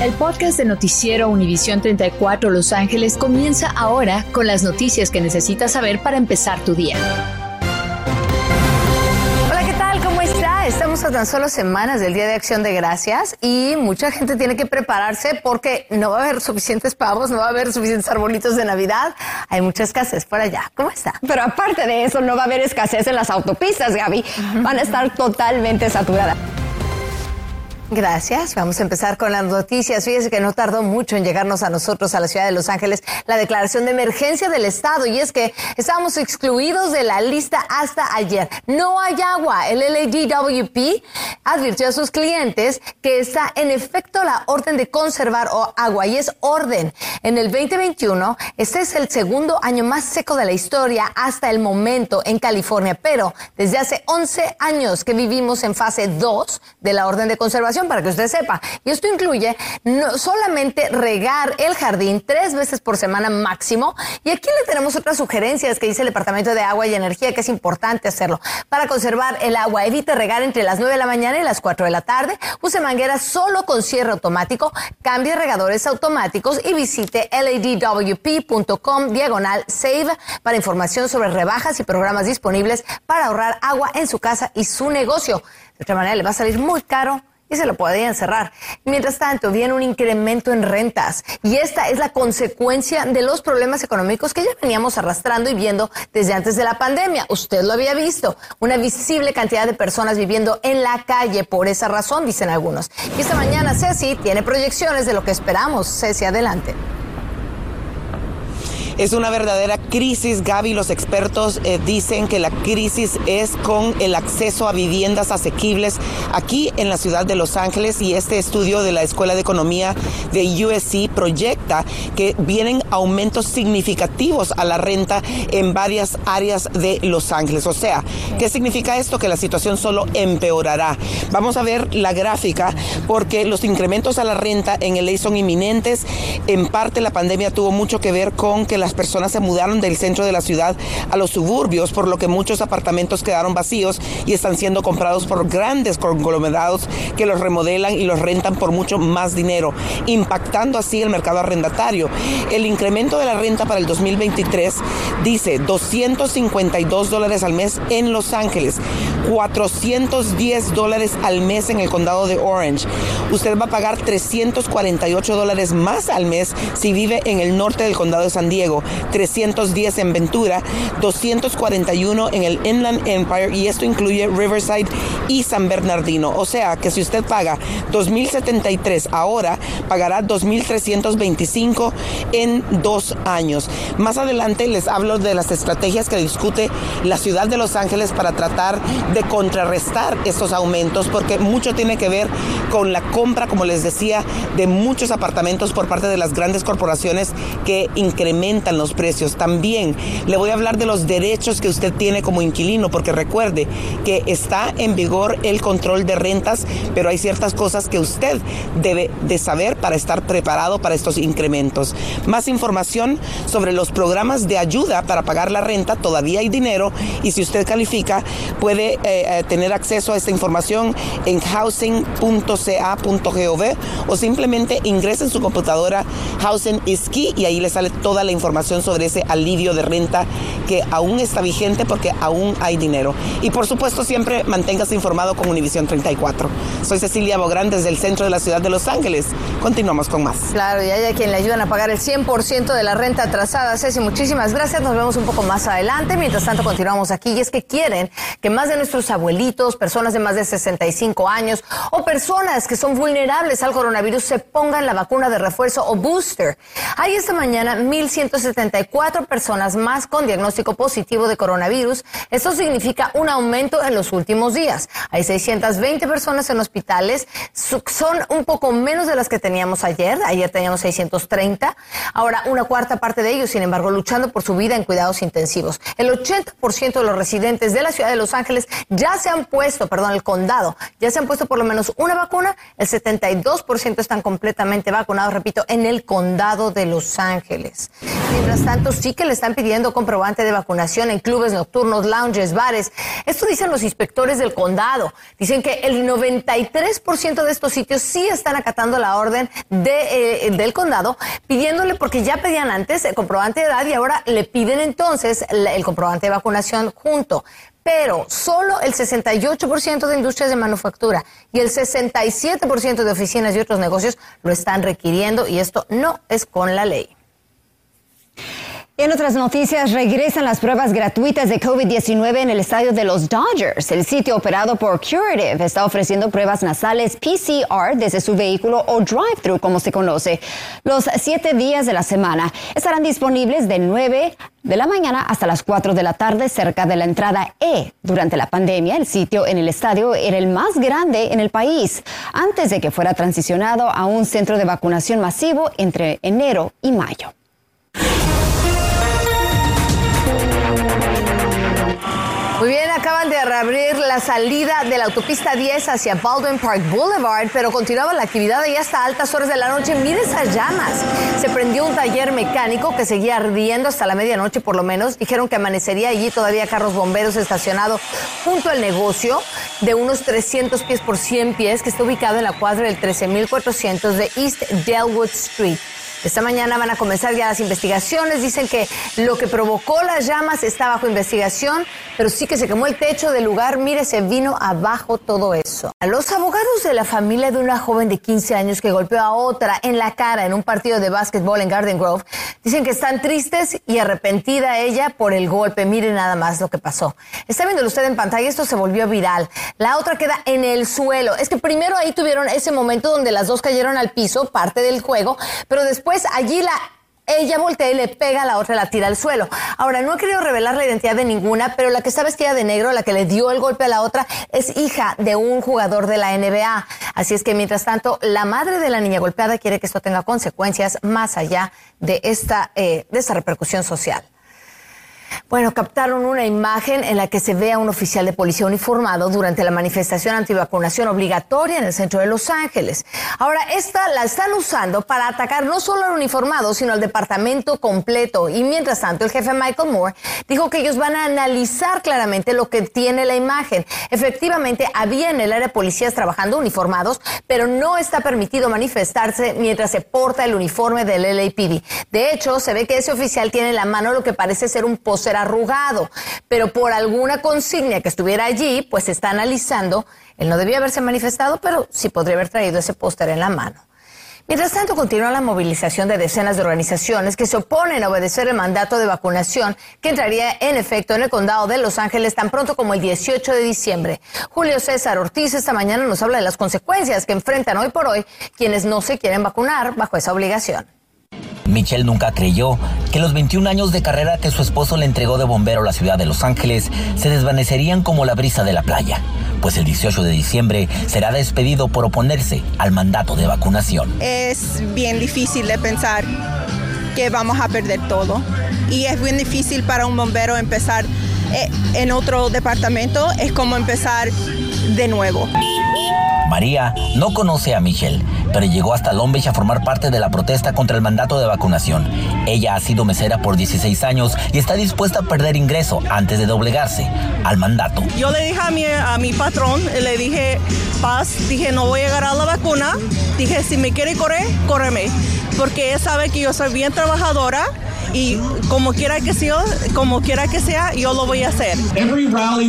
El podcast de Noticiero Univisión 34 Los Ángeles comienza ahora con las noticias que necesitas saber para empezar tu día. Hola, ¿qué tal? ¿Cómo está? Estamos a tan solo semanas del Día de Acción de Gracias y mucha gente tiene que prepararse porque no va a haber suficientes pavos, no va a haber suficientes arbolitos de Navidad. Hay mucha escasez por allá. ¿Cómo está? Pero aparte de eso, no va a haber escasez en las autopistas, Gaby. Van a estar totalmente saturadas. Gracias. Vamos a empezar con las noticias. Fíjese que no tardó mucho en llegarnos a nosotros, a la ciudad de Los Ángeles, la declaración de emergencia del Estado. Y es que estábamos excluidos de la lista hasta ayer. No hay agua. El LADWP advirtió a sus clientes que está en efecto la orden de conservar agua. Y es orden. En el 2021, este es el segundo año más seco de la historia hasta el momento en California. Pero desde hace 11 años que vivimos en fase 2 de la orden de conservación para que usted sepa. Y esto incluye no solamente regar el jardín tres veces por semana máximo. Y aquí le tenemos otras sugerencias que dice el Departamento de Agua y Energía que es importante hacerlo. Para conservar el agua, evite regar entre las 9 de la mañana y las 4 de la tarde. Use mangueras solo con cierre automático. Cambie regadores automáticos y visite ladwp.com diagonal save para información sobre rebajas y programas disponibles para ahorrar agua en su casa y su negocio. De otra manera, le va a salir muy caro y se lo podían cerrar. Mientras tanto, viene un incremento en rentas y esta es la consecuencia de los problemas económicos que ya veníamos arrastrando y viendo desde antes de la pandemia. Usted lo había visto, una visible cantidad de personas viviendo en la calle por esa razón, dicen algunos. Y esta mañana Ceci tiene proyecciones de lo que esperamos. Ceci, adelante. Es una verdadera crisis, Gaby. Los expertos eh, dicen que la crisis es con el acceso a viviendas asequibles aquí en la ciudad de Los Ángeles y este estudio de la Escuela de Economía de USC proyecta que vienen aumentos significativos a la renta en varias áreas de Los Ángeles. O sea, ¿qué significa esto? Que la situación solo empeorará. Vamos a ver la gráfica porque los incrementos a la renta en el ley son inminentes. En parte la pandemia tuvo mucho que ver con que las personas se mudaron del centro de la ciudad a los suburbios, por lo que muchos apartamentos quedaron vacíos y están siendo comprados por grandes conglomerados que los remodelan y los rentan por mucho más dinero, impactando así el mercado arrendatario. El incremento de la renta para el 2023 dice 252 dólares al mes en Los Ángeles, 410 dólares al mes en el condado de Orange. Usted va a pagar 348 dólares más al mes si vive en el norte del condado de San Diego 310 en Ventura, 241 en el Inland Empire y esto incluye Riverside y San Bernardino. O sea que si usted paga 2.073 ahora, pagará 2.325 en dos años. Más adelante les hablo de las estrategias que discute la ciudad de Los Ángeles para tratar de contrarrestar estos aumentos porque mucho tiene que ver con la compra, como les decía, de muchos apartamentos por parte de las grandes corporaciones que incrementan los precios. También le voy a hablar de los derechos que usted tiene como inquilino, porque recuerde que está en vigor el control de rentas, pero hay ciertas cosas que usted debe de saber para estar preparado para estos incrementos. Más información sobre los programas de ayuda para pagar la renta, todavía hay dinero y si usted califica puede eh, eh, tener acceso a esta información en housing.ca.gov o simplemente ingrese en su computadora Housing is Key y ahí le sale toda la información información sobre ese alivio de renta que aún está vigente porque aún hay dinero. Y por supuesto siempre manténgase informado con Univisión 34. Soy Cecilia Bográn desde el centro de la ciudad de Los Ángeles. Continuamos con más. Claro, y hay a quien le ayudan a pagar el 100% de la renta atrasada. Ceci, muchísimas gracias. Nos vemos un poco más adelante. Mientras tanto, continuamos aquí. Y es que quieren que más de nuestros abuelitos, personas de más de 65 años o personas que son vulnerables al coronavirus se pongan la vacuna de refuerzo o booster. Hay esta mañana 1.100 174 personas más con diagnóstico positivo de coronavirus. Esto significa un aumento en los últimos días. Hay 620 personas en hospitales. Son un poco menos de las que teníamos ayer. Ayer teníamos 630. Ahora, una cuarta parte de ellos, sin embargo, luchando por su vida en cuidados intensivos. El 80% de los residentes de la ciudad de Los Ángeles ya se han puesto, perdón, el condado, ya se han puesto por lo menos una vacuna. El 72% están completamente vacunados, repito, en el condado de Los Ángeles. Mientras tanto, sí que le están pidiendo comprobante de vacunación en clubes nocturnos, lounges, bares. Esto dicen los inspectores del condado. Dicen que el 93% de estos sitios sí están acatando la orden de, eh, del condado, pidiéndole, porque ya pedían antes el comprobante de edad y ahora le piden entonces el comprobante de vacunación junto pero solo el 68% de industrias de manufactura y el 67% de oficinas y otros negocios lo están requiriendo y esto no es con la ley. En otras noticias, regresan las pruebas gratuitas de COVID-19 en el estadio de los Dodgers. El sitio operado por Curative está ofreciendo pruebas nasales PCR desde su vehículo o drive-thru, como se conoce. Los siete días de la semana estarán disponibles de 9 de la mañana hasta las 4 de la tarde cerca de la entrada E. Durante la pandemia, el sitio en el estadio era el más grande en el país, antes de que fuera transicionado a un centro de vacunación masivo entre enero y mayo. Muy bien, acaban de reabrir la salida de la autopista 10 hacia Baldwin Park Boulevard, pero continuaba la actividad ahí hasta altas horas de la noche. Mire esas llamas. Se prendió un taller mecánico que seguía ardiendo hasta la medianoche por lo menos. Dijeron que amanecería allí todavía carros bomberos estacionados junto al negocio de unos 300 pies por 100 pies que está ubicado en la cuadra del 13400 de East Delwood Street. Esta mañana van a comenzar ya las investigaciones. Dicen que lo que provocó las llamas está bajo investigación, pero sí que se quemó el techo del lugar. Mire, se vino abajo todo eso. A los abogados de la familia de una joven de 15 años que golpeó a otra en la cara en un partido de básquetbol en Garden Grove dicen que están tristes y arrepentida ella por el golpe. Mire nada más lo que pasó. Está viéndolo usted en pantalla. Esto se volvió viral. La otra queda en el suelo. Es que primero ahí tuvieron ese momento donde las dos cayeron al piso, parte del juego, pero después pues allí la ella voltea y le pega a la otra, la tira al suelo. Ahora, no he querido revelar la identidad de ninguna, pero la que está vestida de negro, la que le dio el golpe a la otra, es hija de un jugador de la NBA. Así es que, mientras tanto, la madre de la niña golpeada quiere que esto tenga consecuencias más allá de esta, eh, de esta repercusión social. Bueno, captaron una imagen en la que se ve a un oficial de policía uniformado durante la manifestación antivacunación obligatoria en el centro de Los Ángeles. Ahora, esta la están usando para atacar no solo al uniformado, sino al departamento completo. Y mientras tanto, el jefe Michael Moore dijo que ellos van a analizar claramente lo que tiene la imagen. Efectivamente, había en el área policías trabajando uniformados, pero no está permitido manifestarse mientras se porta el uniforme del LAPD. De hecho, se ve que ese oficial tiene en la mano lo que parece ser un ser arrugado, pero por alguna consigna que estuviera allí, pues se está analizando. Él no debía haberse manifestado, pero sí podría haber traído ese póster en la mano. Mientras tanto, continúa la movilización de decenas de organizaciones que se oponen a obedecer el mandato de vacunación que entraría en efecto en el condado de Los Ángeles tan pronto como el 18 de diciembre. Julio César Ortiz esta mañana nos habla de las consecuencias que enfrentan hoy por hoy quienes no se quieren vacunar bajo esa obligación. Michelle nunca creyó que los 21 años de carrera que su esposo le entregó de bombero a la ciudad de Los Ángeles se desvanecerían como la brisa de la playa, pues el 18 de diciembre será despedido por oponerse al mandato de vacunación. Es bien difícil de pensar que vamos a perder todo y es bien difícil para un bombero empezar eh, en otro departamento, es como empezar de nuevo. María no conoce a Michelle, pero llegó hasta Long a formar parte de la protesta contra el mandato de vacunación. Ella ha sido mesera por 16 años y está dispuesta a perder ingreso antes de doblegarse al mandato. Yo le dije a mi, a mi patrón, le dije, paz, dije, no voy a agarrar la vacuna. Dije, si me quiere correr, córreme. Porque ella sabe que yo soy bien trabajadora y como quiera que sea, como quiera que sea, yo lo voy a hacer.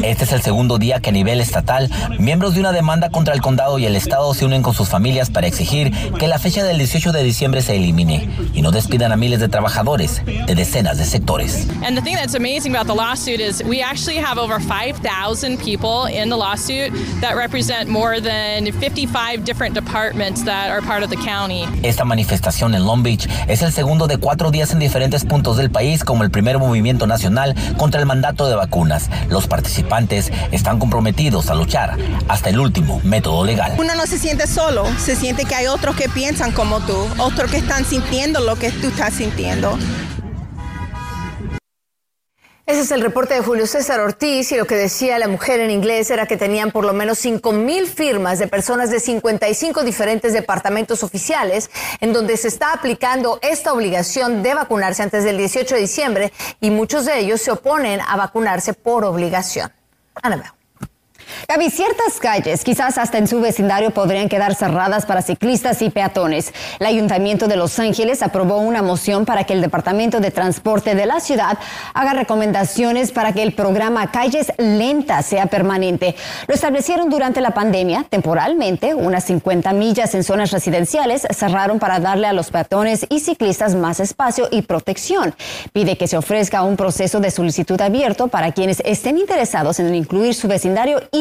Este es el segundo día que a nivel estatal, miembros de una demanda contra el condado y el estado se unen con sus familias para exigir que la fecha del 18 de diciembre se elimine y no despidan a miles de trabajadores de decenas de sectores. And the thing that's amazing about the lawsuit is we actually have over 5,000 people in the lawsuit that represent more than 55 different departments that are part of the county. Esta manifestación en Long Beach es el segundo de cuatro días en diferentes puntos del país como el primer movimiento nacional contra el mandato de vacunas. Los participantes están comprometidos a luchar hasta el último método legal. Uno no se siente solo, se siente que hay otros que piensan como tú, otros que están sintiendo lo que tú estás sintiendo. Ese es el reporte de Julio César Ortiz y lo que decía la mujer en inglés era que tenían por lo menos 5 mil firmas de personas de 55 diferentes departamentos oficiales en donde se está aplicando esta obligación de vacunarse antes del 18 de diciembre y muchos de ellos se oponen a vacunarse por obligación. Ana Gaby, ciertas calles, quizás hasta en su vecindario, podrían quedar cerradas para ciclistas y peatones. El Ayuntamiento de Los Ángeles aprobó una moción para que el Departamento de Transporte de la ciudad haga recomendaciones para que el programa Calles Lentas sea permanente. Lo establecieron durante la pandemia, temporalmente, unas 50 millas en zonas residenciales cerraron para darle a los peatones y ciclistas más espacio y protección. Pide que se ofrezca un proceso de solicitud abierto para quienes estén interesados en incluir su vecindario y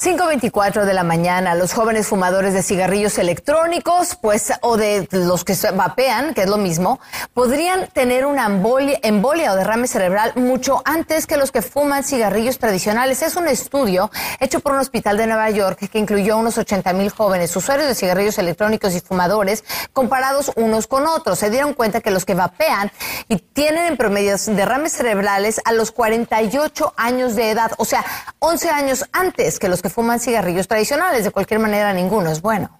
5.24 de la mañana, los jóvenes fumadores de cigarrillos electrónicos, pues, o de los que vapean, que es lo mismo, podrían tener una embolia, o derrame cerebral mucho antes que los que fuman cigarrillos tradicionales. Es un estudio hecho por un hospital de Nueva York que incluyó unos 80 mil jóvenes usuarios de cigarrillos electrónicos y fumadores comparados unos con otros. Se dieron cuenta que los que vapean y tienen en promedio derrames cerebrales a los 48 años de edad, o sea, 11 años antes que los que fuman cigarrillos tradicionales. De cualquier manera, ninguno es bueno.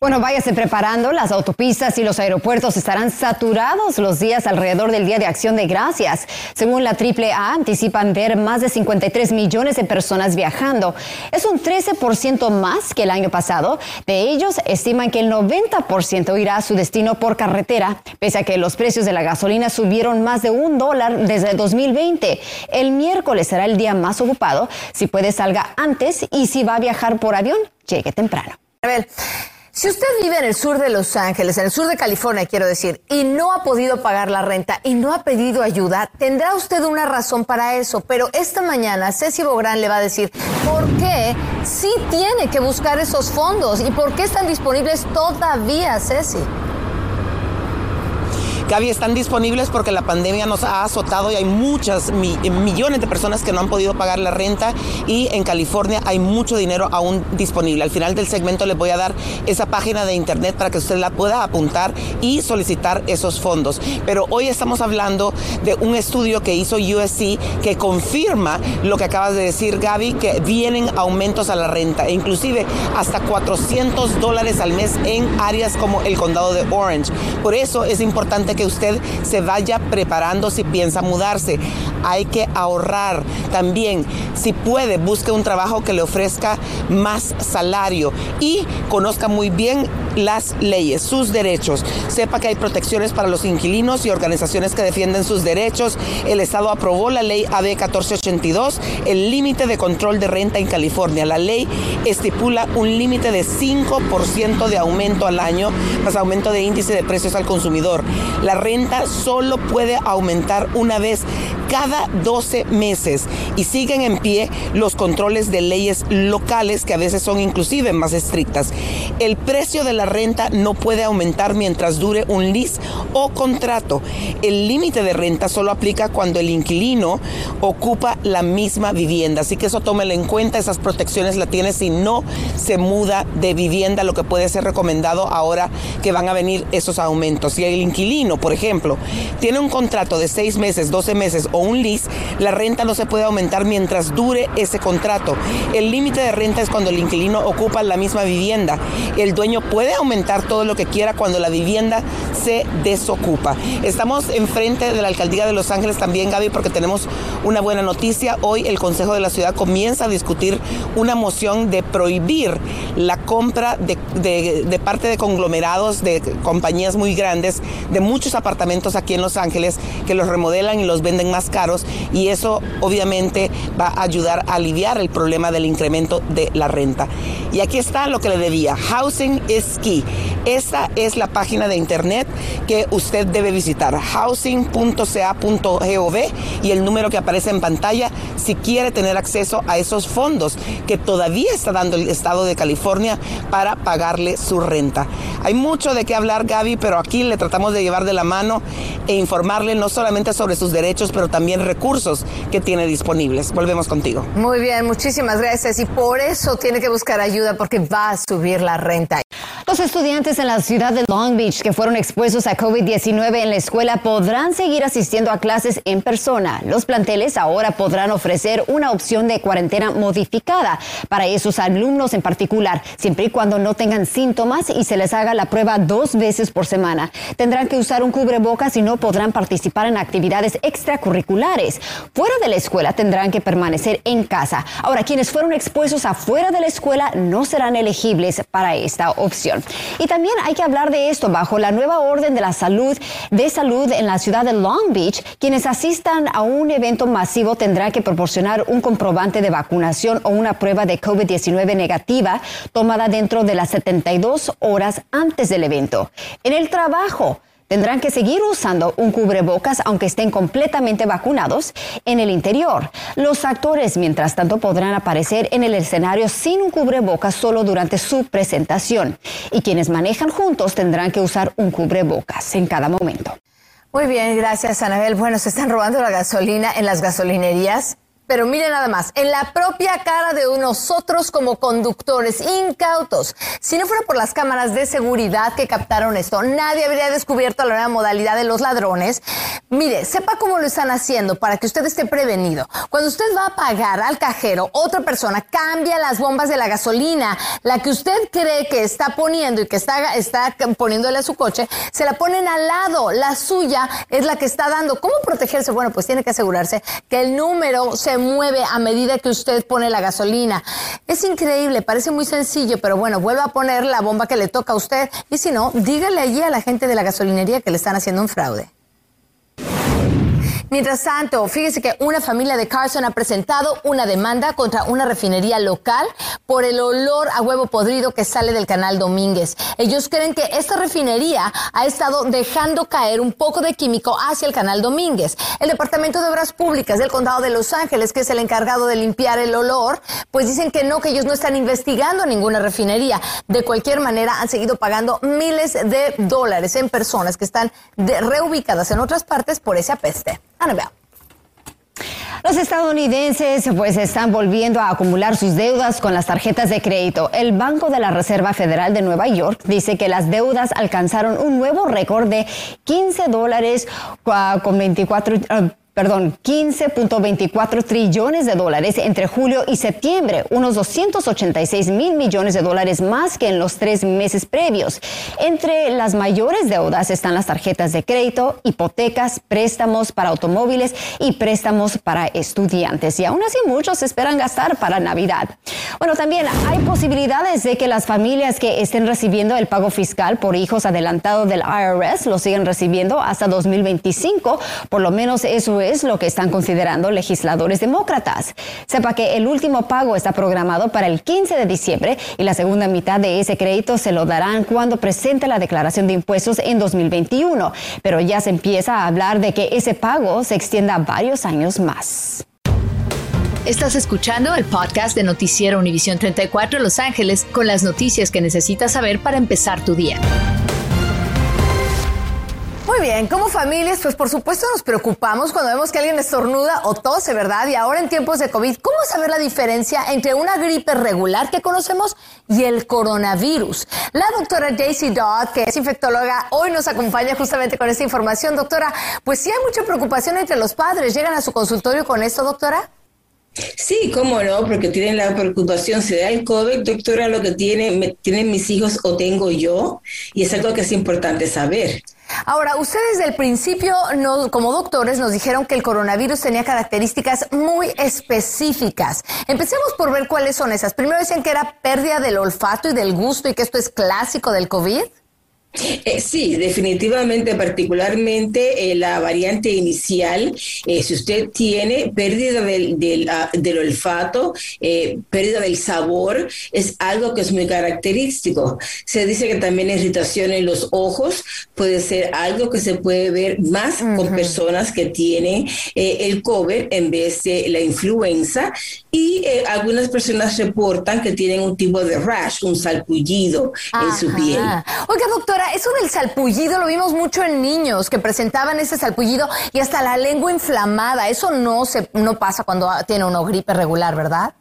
Bueno, váyase preparando. Las autopistas y los aeropuertos estarán saturados los días alrededor del Día de Acción de Gracias. Según la AAA, anticipan ver más de 53 millones de personas viajando. Es un 13% más que el año pasado. De ellos, estiman que el 90% irá a su destino por carretera, pese a que los precios de la gasolina subieron más de un dólar desde 2020. El miércoles será el día más ocupado. Si puede, salga antes y si va a viajar por avión, llegue temprano. A ver. Si usted vive en el sur de Los Ángeles, en el sur de California, quiero decir, y no ha podido pagar la renta y no ha pedido ayuda, tendrá usted una razón para eso. Pero esta mañana Ceci Bográn le va a decir por qué sí tiene que buscar esos fondos y por qué están disponibles todavía, Ceci. Gaby, están disponibles porque la pandemia nos ha azotado y hay muchas, millones de personas que no han podido pagar la renta y en California hay mucho dinero aún disponible. Al final del segmento les voy a dar esa página de internet para que usted la pueda apuntar y solicitar esos fondos. Pero hoy estamos hablando de un estudio que hizo USC que confirma lo que acabas de decir, Gaby, que vienen aumentos a la renta, e inclusive hasta 400 dólares al mes en áreas como el condado de Orange. Por eso es importante que usted se vaya preparando si piensa mudarse. Hay que ahorrar también. Si puede, busque un trabajo que le ofrezca más salario y conozca muy bien las leyes, sus derechos. Sepa que hay protecciones para los inquilinos y organizaciones que defienden sus derechos. El Estado aprobó la ley AB 1482, el límite de control de renta en California. La ley estipula un límite de 5% de aumento al año, más aumento de índice de precios al consumidor. La renta solo puede aumentar una vez cada 12 meses y siguen en pie los controles de leyes locales que a veces son inclusive más estrictas. El precio de la renta no puede aumentar mientras dure un lease o contrato. El límite de renta solo aplica cuando el inquilino ocupa la misma vivienda, así que eso tómelo en cuenta, esas protecciones la tiene si no se muda de vivienda, lo que puede ser recomendado ahora que van a venir esos aumentos. Si el inquilino por ejemplo, tiene un contrato de seis meses, 12 meses o un lease, la renta no se puede aumentar mientras dure ese contrato. El límite de renta es cuando el inquilino ocupa la misma vivienda. El dueño puede aumentar todo lo que quiera cuando la vivienda se desocupa. Estamos enfrente de la alcaldía de Los Ángeles también, Gaby, porque tenemos una buena noticia. Hoy el Consejo de la Ciudad comienza a discutir una moción de prohibir la compra de, de parte de conglomerados, de compañías muy grandes, de muchos apartamentos aquí en Los Ángeles que los remodelan y los venden más caros y eso obviamente va a ayudar a aliviar el problema del incremento de la renta. Y aquí está lo que le debía. Housing is key. Esta es la página de internet que usted debe visitar. housing.ca.gov y el número que aparece en pantalla si quiere tener acceso a esos fondos que todavía está dando el estado de California para pagarle su renta. Hay mucho de qué hablar, Gaby, pero aquí le tratamos de llevar de la mano e informarle no solamente sobre sus derechos, pero también recursos que tiene disponibles. Volvemos contigo. Muy bien, muchísimas gracias. Y por eso tiene que buscar ayuda porque va a subir la renta. Los estudiantes en la ciudad de Long Beach que fueron expuestos a COVID-19 en la escuela podrán seguir asistiendo a clases en persona. Los planteles ahora podrán ofrecer una opción de cuarentena modificada para esos alumnos en particular, siempre y cuando no tengan síntomas y se les haga la prueba dos veces por semana. Tendrán que usar un cubrebocas y no podrán participar en actividades extracurriculares. Fuera de la escuela tendrán que permanecer en casa. Ahora, quienes fueron expuestos afuera de la escuela no serán elegibles para esta opción. Y también hay que hablar de esto bajo la nueva orden de la salud de salud en la ciudad de Long Beach. Quienes asistan a un evento masivo tendrán que proporcionar un comprobante de vacunación o una prueba de COVID-19 negativa tomada dentro de las 72 horas antes del evento. En el trabajo, Tendrán que seguir usando un cubrebocas aunque estén completamente vacunados en el interior. Los actores, mientras tanto, podrán aparecer en el escenario sin un cubrebocas solo durante su presentación. Y quienes manejan juntos tendrán que usar un cubrebocas en cada momento. Muy bien, gracias, Anabel. Bueno, se están robando la gasolina en las gasolinerías. Pero mire nada más, en la propia cara de nosotros como conductores incautos. Si no fuera por las cámaras de seguridad que captaron esto, nadie habría descubierto la nueva modalidad de los ladrones. Mire, sepa cómo lo están haciendo para que usted esté prevenido. Cuando usted va a pagar al cajero, otra persona cambia las bombas de la gasolina. La que usted cree que está poniendo y que está, está poniéndole a su coche, se la ponen al lado. La suya es la que está dando. ¿Cómo protegerse? Bueno, pues tiene que asegurarse que el número se mueve a medida que usted pone la gasolina. Es increíble, parece muy sencillo, pero bueno, vuelva a poner la bomba que le toca a usted y si no, dígale allí a la gente de la gasolinería que le están haciendo un fraude. Mientras tanto, fíjese que una familia de Carson ha presentado una demanda contra una refinería local por el olor a huevo podrido que sale del canal Domínguez. Ellos creen que esta refinería ha estado dejando caer un poco de químico hacia el canal Domínguez. El Departamento de Obras Públicas del Condado de Los Ángeles, que es el encargado de limpiar el olor, pues dicen que no, que ellos no están investigando ninguna refinería. De cualquier manera, han seguido pagando miles de dólares en personas que están reubicadas en otras partes por ese apeste. Annabelle. Los estadounidenses pues están volviendo a acumular sus deudas con las tarjetas de crédito. El Banco de la Reserva Federal de Nueva York dice que las deudas alcanzaron un nuevo récord de 15 dólares ah, con 24 perdón, 15.24 trillones de dólares entre julio y septiembre, unos 286 mil millones de dólares más que en los tres meses previos. Entre las mayores deudas están las tarjetas de crédito, hipotecas, préstamos para automóviles y préstamos para estudiantes. Y aún así muchos esperan gastar para Navidad. Bueno, también hay posibilidades de que las familias que estén recibiendo el pago fiscal por hijos adelantados del IRS lo sigan recibiendo hasta 2025. Por lo menos eso es es lo que están considerando legisladores demócratas. Sepa que el último pago está programado para el 15 de diciembre y la segunda mitad de ese crédito se lo darán cuando presente la declaración de impuestos en 2021. Pero ya se empieza a hablar de que ese pago se extienda varios años más. Estás escuchando el podcast de Noticiero Univisión 34 Los Ángeles con las noticias que necesitas saber para empezar tu día. Muy bien, como familias, pues por supuesto nos preocupamos cuando vemos que alguien estornuda o tose, ¿verdad? Y ahora en tiempos de COVID, ¿cómo saber la diferencia entre una gripe regular que conocemos y el coronavirus? La doctora Daisy Dodd, que es infectóloga, hoy nos acompaña justamente con esta información. Doctora, pues sí hay mucha preocupación entre los padres. ¿Llegan a su consultorio con esto, doctora? Sí, cómo no, porque tienen la preocupación, ¿se da el COVID, doctora, lo que tiene, tienen mis hijos o tengo yo? Y es algo que es importante saber. Ahora, ustedes del principio, como doctores, nos dijeron que el coronavirus tenía características muy específicas. Empecemos por ver cuáles son esas. Primero decían que era pérdida del olfato y del gusto y que esto es clásico del COVID. Eh, sí, definitivamente, particularmente eh, la variante inicial, eh, si usted tiene pérdida del, del, ah, del olfato, pérdida del sabor, es algo que es muy característico. Se dice que también irritación en los ojos puede ser algo que se puede ver más con personas que tienen el COVID en vez de la influenza y algunas personas reportan que tienen un tipo de rash, un salpullido en su piel. Oiga, doctora, eso del salpullido lo vimos mucho en niños que presentaban ese salpullido y hasta la lengua inflamada. Eso no se no pasa cuando tiene uno gripe regular, ¿verdad?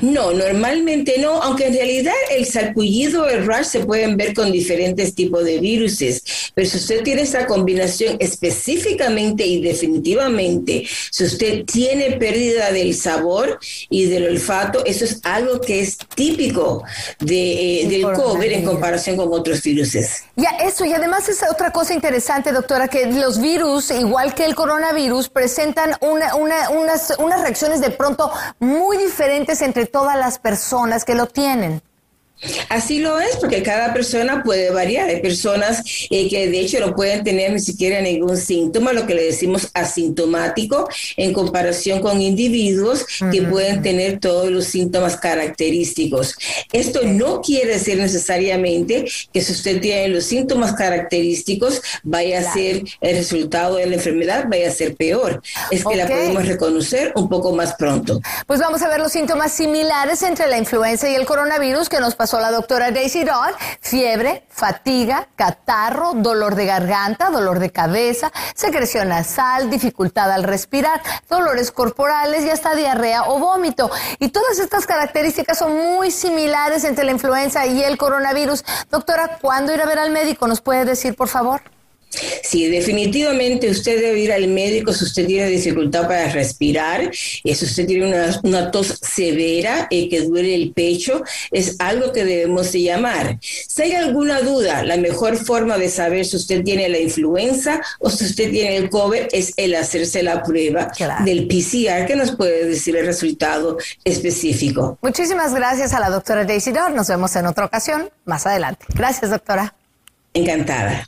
No, normalmente no, aunque en realidad el salpullido o el rash se pueden ver con diferentes tipos de viruses, pero si usted tiene esa combinación específicamente y definitivamente, si usted tiene pérdida del sabor y del olfato, eso es algo que es típico de, eh, del COVID en comparación con otros viruses. Ya, eso, y además es otra cosa interesante, doctora, que los virus, igual que el coronavirus, presentan una, unas, unas reacciones de pronto muy diferentes entre todas las personas que lo tienen. Así lo es, porque cada persona puede variar. Hay personas eh, que de hecho no pueden tener ni siquiera ningún síntoma, lo que le decimos asintomático, en comparación con individuos que pueden tener todos los síntomas característicos. Esto no quiere decir necesariamente que si usted tiene los síntomas característicos vaya a ser el resultado de la enfermedad, vaya a ser peor. Es que la podemos reconocer un poco más pronto. Pues vamos a ver los síntomas similares entre la influenza y el coronavirus que nos pasó la doctora Daisy Dodd, fiebre, fatiga, catarro, dolor de garganta, dolor de cabeza, secreción nasal, dificultad al respirar, dolores corporales y hasta diarrea o vómito. Y todas estas características son muy similares entre la influenza y el coronavirus. Doctora, ¿cuándo ir a ver al médico? ¿Nos puede decir, por favor? Sí, definitivamente usted debe ir al médico si usted tiene dificultad para respirar, y si usted tiene una, tos severa eh, que duele el pecho, es algo que debemos de llamar. Si hay alguna duda, la mejor forma de saber si usted tiene la influenza o si usted tiene el COVID es el hacerse la prueba del PCR que nos puede decir el resultado específico. Muchísimas gracias a la doctora Daisy Dor. Nos vemos en otra ocasión más adelante. Gracias, doctora. Encantada.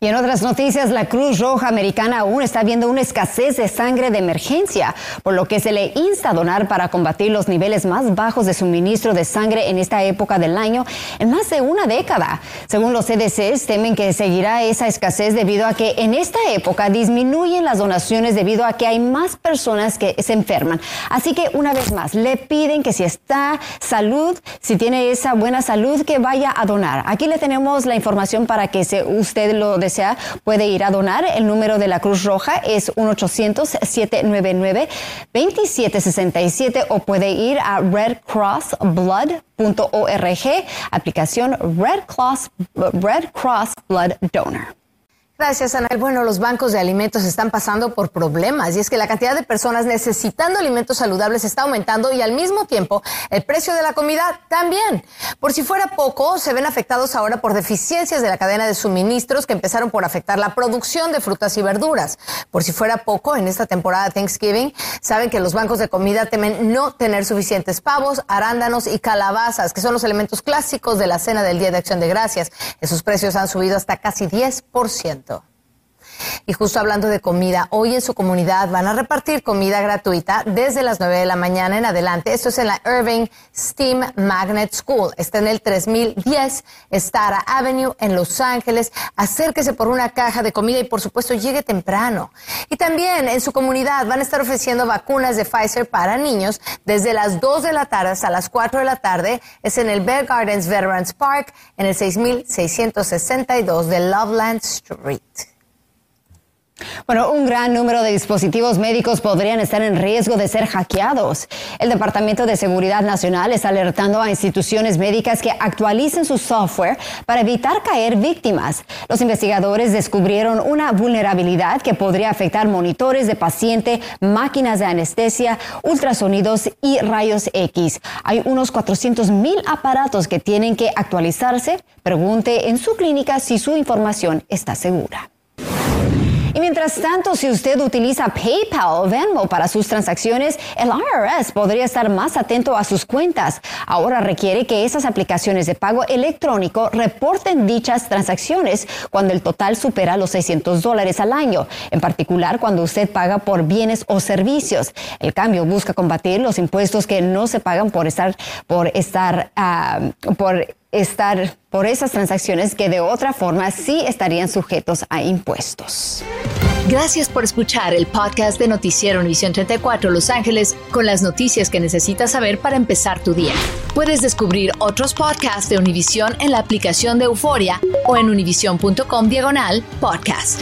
Y en otras noticias, la Cruz Roja Americana aún está viendo una escasez de sangre de emergencia, por lo que se le insta a donar para combatir los niveles más bajos de suministro de sangre en esta época del año en más de una década. Según los CDCs, temen que seguirá esa escasez debido a que en esta época disminuyen las donaciones debido a que hay más personas que se enferman. Así que una vez más, le piden que si está salud, si tiene esa buena salud, que vaya a donar. Aquí le tenemos la información para que usted lo desea, puede ir a donar. El número de la Cruz Roja es 1-800-799-2767 o puede ir a redcrossblood.org, aplicación Red Cross, Red Cross Blood Donor. Gracias, Ana. Bueno, los bancos de alimentos están pasando por problemas y es que la cantidad de personas necesitando alimentos saludables está aumentando y al mismo tiempo el precio de la comida también. Por si fuera poco, se ven afectados ahora por deficiencias de la cadena de suministros que empezaron por afectar la producción de frutas y verduras. Por si fuera poco, en esta temporada Thanksgiving, saben que los bancos de comida temen no tener suficientes pavos, arándanos y calabazas, que son los elementos clásicos de la cena del Día de Acción de Gracias. Esos precios han subido hasta casi 10%. Y justo hablando de comida, hoy en su comunidad van a repartir comida gratuita desde las 9 de la mañana en adelante. Esto es en la Irving Steam Magnet School. Está en el 3010 Star Avenue en Los Ángeles. Acérquese por una caja de comida y por supuesto llegue temprano. Y también en su comunidad van a estar ofreciendo vacunas de Pfizer para niños desde las 2 de la tarde hasta las 4 de la tarde. Es en el Bear Gardens Veterans Park en el 6662 de Loveland Street. Bueno, un gran número de dispositivos médicos podrían estar en riesgo de ser hackeados. El Departamento de Seguridad Nacional está alertando a instituciones médicas que actualicen su software para evitar caer víctimas. Los investigadores descubrieron una vulnerabilidad que podría afectar monitores de paciente, máquinas de anestesia, ultrasonidos y rayos X. Hay unos 400 mil aparatos que tienen que actualizarse. Pregunte en su clínica si su información está segura. Mientras tanto, si usted utiliza PayPal o Venmo para sus transacciones, el IRS podría estar más atento a sus cuentas. Ahora requiere que esas aplicaciones de pago electrónico reporten dichas transacciones cuando el total supera los 600 dólares al año, en particular cuando usted paga por bienes o servicios. El cambio busca combatir los impuestos que no se pagan por estar, por estar, ah, por estar por esas transacciones que de otra forma sí estarían sujetos a impuestos. Gracias por escuchar el podcast de Noticiero Univisión 34 Los Ángeles con las noticias que necesitas saber para empezar tu día. Puedes descubrir otros podcasts de Univisión en la aplicación de Euforia o en univision.com diagonal podcast.